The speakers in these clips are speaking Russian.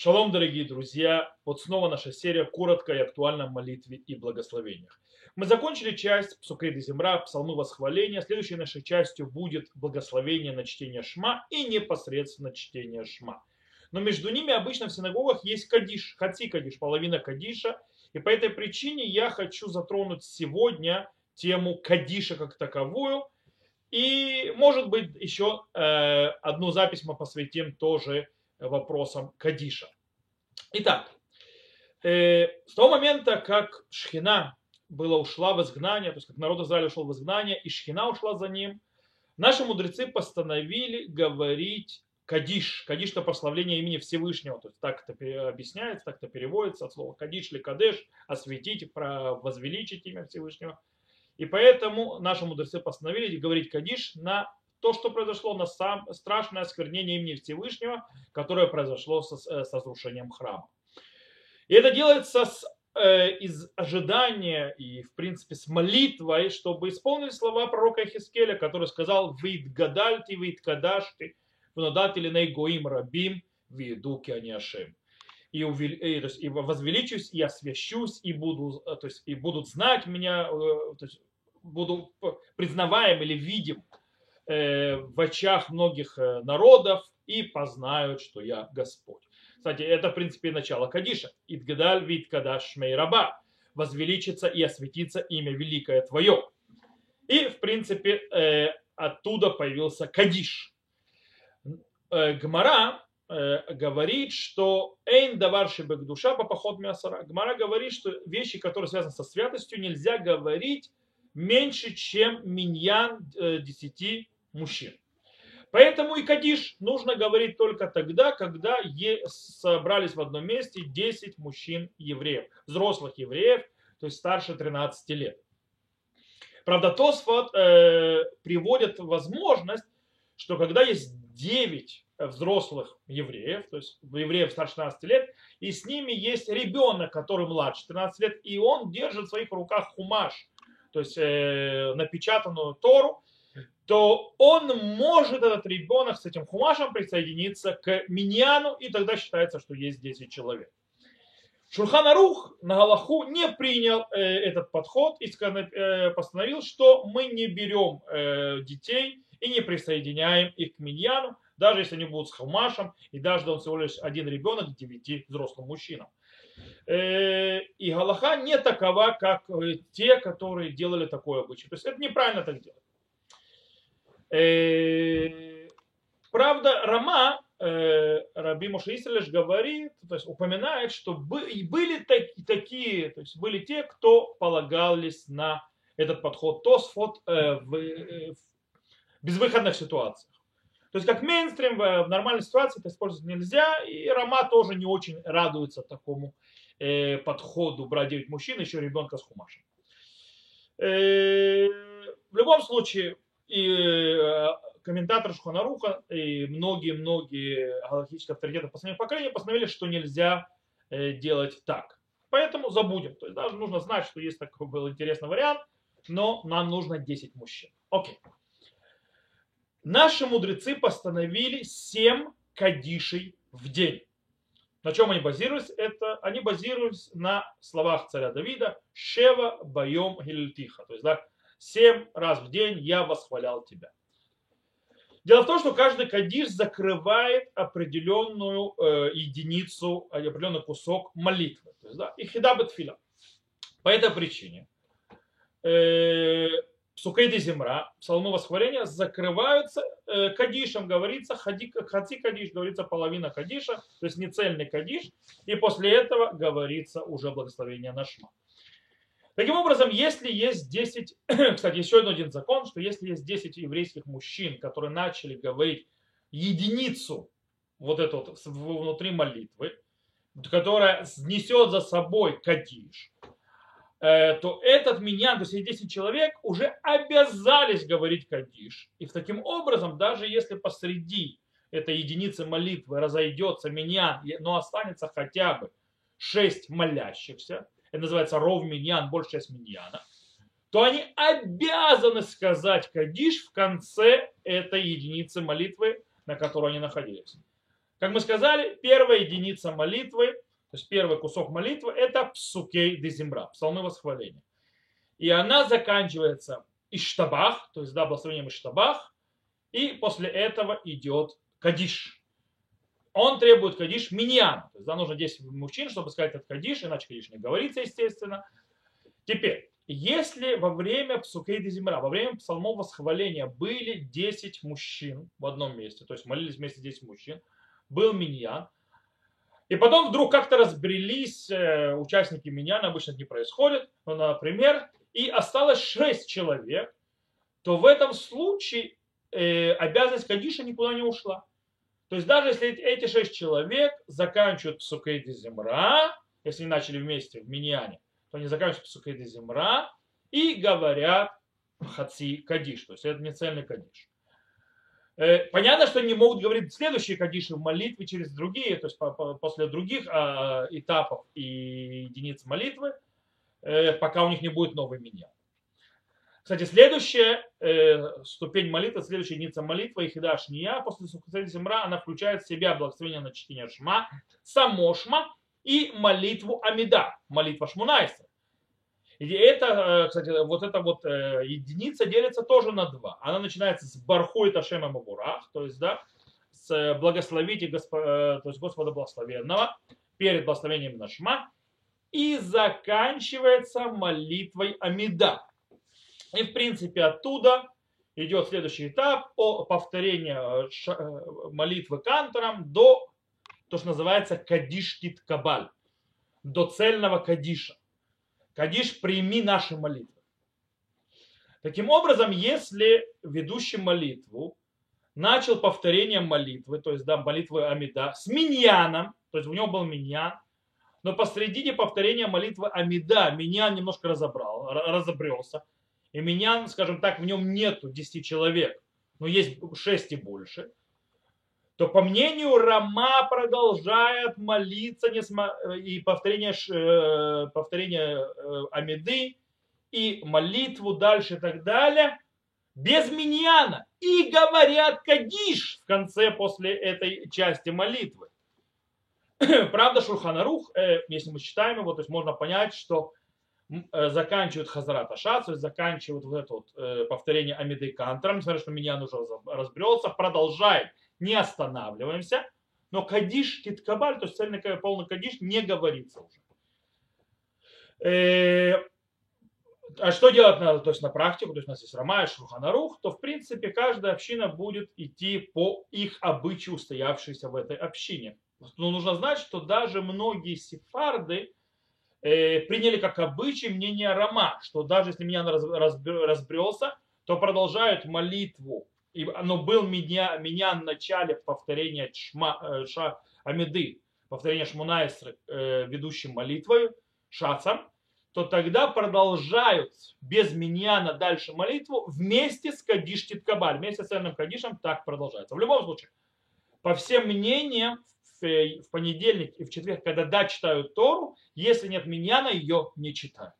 Шалом, дорогие друзья! Вот снова наша серия коротко и актуально о молитве и благословениях. Мы закончили часть Псукейда Земра, псалмы восхваления. Следующей нашей частью будет благословение на чтение Шма и непосредственно чтение Шма. Но между ними обычно в синагогах есть кадиш, хаци кадиш, половина кадиша. И по этой причине я хочу затронуть сегодня тему кадиша как таковую. И, может быть, еще э, одну запись мы посвятим тоже вопросам Кадиша. Итак, э, с того момента, как Шхина была ушла в изгнание, то есть как народ Израиля ушел в изгнание, и Шхина ушла за ним, наши мудрецы постановили говорить Кадиш. Кадиш это прославление имени Всевышнего. То есть так это объясняется, так это переводится от слова Кадиш или Кадеш, осветить, возвеличить имя Всевышнего. И поэтому наши мудрецы постановили говорить Кадиш на то, что произошло на сам, страшное осквернение имени Всевышнего, которое произошло со, э, с разрушением храма. И это делается с, э, из ожидания и, в принципе, с молитвой, чтобы исполнить слова пророка Хискеля, который сказал «Вид гадальти, вид кадашти, внадатели наигоим рабим, виду кианиашем». И, увели, и, то есть, и возвеличусь, и освящусь, и, буду, э, то есть, и будут знать меня, то есть, буду признаваем или видим Э, в очах многих э, народов и познают, что я Господь. Кстати, это, в принципе, начало Кадиша. Идгадаль вид кадаш раба. Возвеличится и осветится имя великое твое. И, в принципе, э, оттуда появился Кадиш. Гмара говорит, что Эйн даварши душа по поход мясара. Гмара говорит, что вещи, которые связаны со святостью, нельзя говорить меньше, чем миньян десяти мужчин. Поэтому и Кадиш нужно говорить только тогда, когда собрались в одном месте 10 мужчин евреев, взрослых евреев, то есть старше 13 лет. Правда, Тосфот э, приводит возможность, что когда есть 9 взрослых евреев, то есть евреев старше 13 лет, и с ними есть ребенок, который младше 13 лет, и он держит в своих руках хумаш, то есть э, напечатанную Тору, то он может, этот ребенок, с этим хумашем присоединиться к миньяну, и тогда считается, что есть 10 человек. Шурханарух на Галаху не принял э, этот подход и э, постановил, что мы не берем э, детей и не присоединяем их к миньяну, даже если они будут с хумашем, и даже он всего лишь один ребенок к девяти взрослым мужчинам. Э, и Галаха не такова, как э, те, которые делали такое обычай. То есть это неправильно так делать. Э, правда, Рама, э, Раби Исрелеш говорит, то есть упоминает, что были такие, то есть были те, кто полагались на этот подход Тосфот э, в безвыходных ситуациях. То есть как мейнстрим в нормальной ситуации это использовать нельзя, и Рома тоже не очень радуется такому подходу брать 9 мужчин, еще ребенка с хумашем. В любом случае, и э, комментатор Шуханаруха и многие-многие галактические авторитеты последнего поколения постановили, что нельзя э, делать так. Поэтому забудем. То есть даже нужно знать, что есть такой был интересный вариант, но нам нужно 10 мужчин. Окей. Наши мудрецы постановили 7 кадишей в день. На чем они базируются? Это они базируются на словах царя Давида «Шева боем гильтиха». То есть, да, Семь раз в день я восхвалял тебя. Дело в том, что каждый кадиш закрывает определенную э, единицу, определенный кусок молитвы. То есть, да, и хидабет филя. По этой причине э, Сукейды земра, псалмы восхваления закрываются э, кадишем, говорится, хади, хати кадиш, говорится половина кадиша, то есть не цельный кадиш, и после этого говорится уже благословение на шма. Таким образом, если есть 10, кстати, еще один закон, что если есть 10 еврейских мужчин, которые начали говорить единицу вот эту вот внутри молитвы, которая несет за собой кадиш, э, то этот миньян, то есть 10 человек, уже обязались говорить кадиш. И таким образом, даже если посреди этой единицы молитвы разойдется миньян, но останется хотя бы 6 молящихся, это называется ров миньян, большая часть миньяна, то они обязаны сказать кадиш в конце этой единицы молитвы, на которой они находились. Как мы сказали, первая единица молитвы, то есть первый кусок молитвы, это псукей де земра, псалмы восхваления. И она заканчивается иштабах, то есть да, благословением иштабах, и после этого идет кадиш. Он требует кадиш миньян. То есть да, нужно 10 мужчин, чтобы сказать этот кадиш, иначе кадиш не говорится, естественно. Теперь, если во время псукейда земра, во время псалмов восхваления были 10 мужчин в одном месте, то есть молились вместе 10 мужчин, был миньян, и потом вдруг как-то разбрелись э, участники миньяна, обычно это не происходит, но, например, и осталось 6 человек, то в этом случае э, обязанность Кадиша никуда не ушла. То есть даже если эти 6 человек заканчивают Псукейди Земра, если они начали вместе в Миньяне, то они заканчивают Псукейди Земра и говорят Хаци Кадиш, то есть это не цельный Кадиш. Э, понятно, что они могут говорить следующие кадиши в молитве через другие, то есть после других а, этапов и единиц молитвы, э, пока у них не будет новый меня. Кстати, следующая э, ступень молитвы, следующая единица молитвы, Ихида Шния, после Сухасади Земра, она включает в себя благословение на чтение Шма, само Шма и молитву Амида, молитва Шмунайса. И это, э, кстати, вот эта вот э, единица делится тоже на два. Она начинается с Бархой Ташема Мабурах, то есть, да, с благословите Госпо, э, то есть Господа Благословенного перед благословением Нашма и заканчивается молитвой Амида. И, в принципе, оттуда идет следующий этап о повторении молитвы кантором до то, что называется Кадиш Кит Кабаль, до цельного Кадиша. Кадиш, прими наши молитвы. Таким образом, если ведущий молитву начал повторением молитвы, то есть да, молитвы Амида, с миньяном, то есть у него был миньян, но посредине повторения молитвы Амида миньян немножко разобрал, разобрелся, и миньян, скажем так, в нем нету 10 человек, но есть 6 и больше, то по мнению Рама продолжает молиться и повторение, э, повторение э, Амиды, и молитву дальше и так далее, без миньяна. И говорят Кадиш в конце после этой части молитвы. Правда, Шурханарух, э, если мы читаем его, то есть можно понять, что заканчивают Хазарат Аша, то есть заканчивают вот это вот повторение Амиды Кантром, несмотря что Миньян уже разбрелся, продолжает не останавливаемся, но кадиш киткабаль, то есть цельный полный кадиш, не говорится уже. Э, а что делать надо, то есть на практику, то есть у нас есть Рама и Шуханарух, то в принципе каждая община будет идти по их обычаю, устоявшейся в этой общине. Но нужно знать, что даже многие сефарды э, приняли как обычай мнение Рама, что даже если меня разбрелся, то продолжают молитву и, но был меня, меня в начале повторения шма, э, ша, Амиды, повторения Шмунайсры, э, ведущим молитвой, шацам, то тогда продолжают без меня на дальше молитву вместе с Кадиш Титкабаль, вместе с ценным Кадишем так продолжается. В любом случае, по всем мнениям, э, в понедельник и в четверг, когда да, читают Тору, если нет миньяна, ее не читают.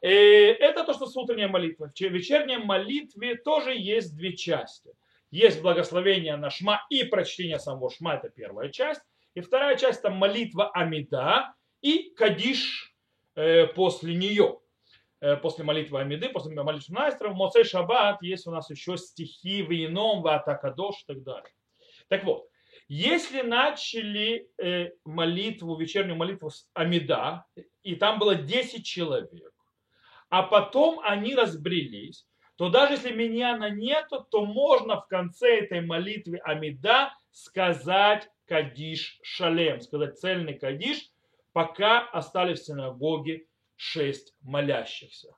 Э, это то, что с утренней молитвой. В вечерней молитве тоже есть две части. Есть благословение на шма и прочтение самого шма, это первая часть. И вторая часть это молитва Амида и Кадиш э, после нее. Э, после молитвы Амиды, после молитвы Найстра, в Моцей Шаббат есть у нас еще стихи в ином, в Атакадош и так далее. Так вот, если начали молитву, вечернюю молитву с Амида, и там было 10 человек, а потом они разбрелись, то даже если миньяна нету, то можно в конце этой молитвы Амида сказать Кадиш Шалем, сказать цельный Кадиш, пока остались в синагоге шесть молящихся.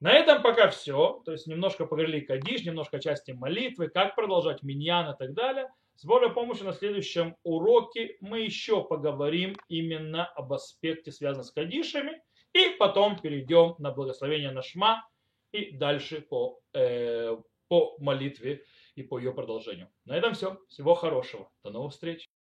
На этом пока все. То есть немножко поговорили Кадиш, немножко части молитвы, как продолжать миньян и так далее. С Божьей помощью на следующем уроке мы еще поговорим именно об аспекте, связанном с Кадишами. И потом перейдем на благословение на Шма и дальше по, э, по молитве и по ее продолжению. На этом все. Всего хорошего. До новых встреч.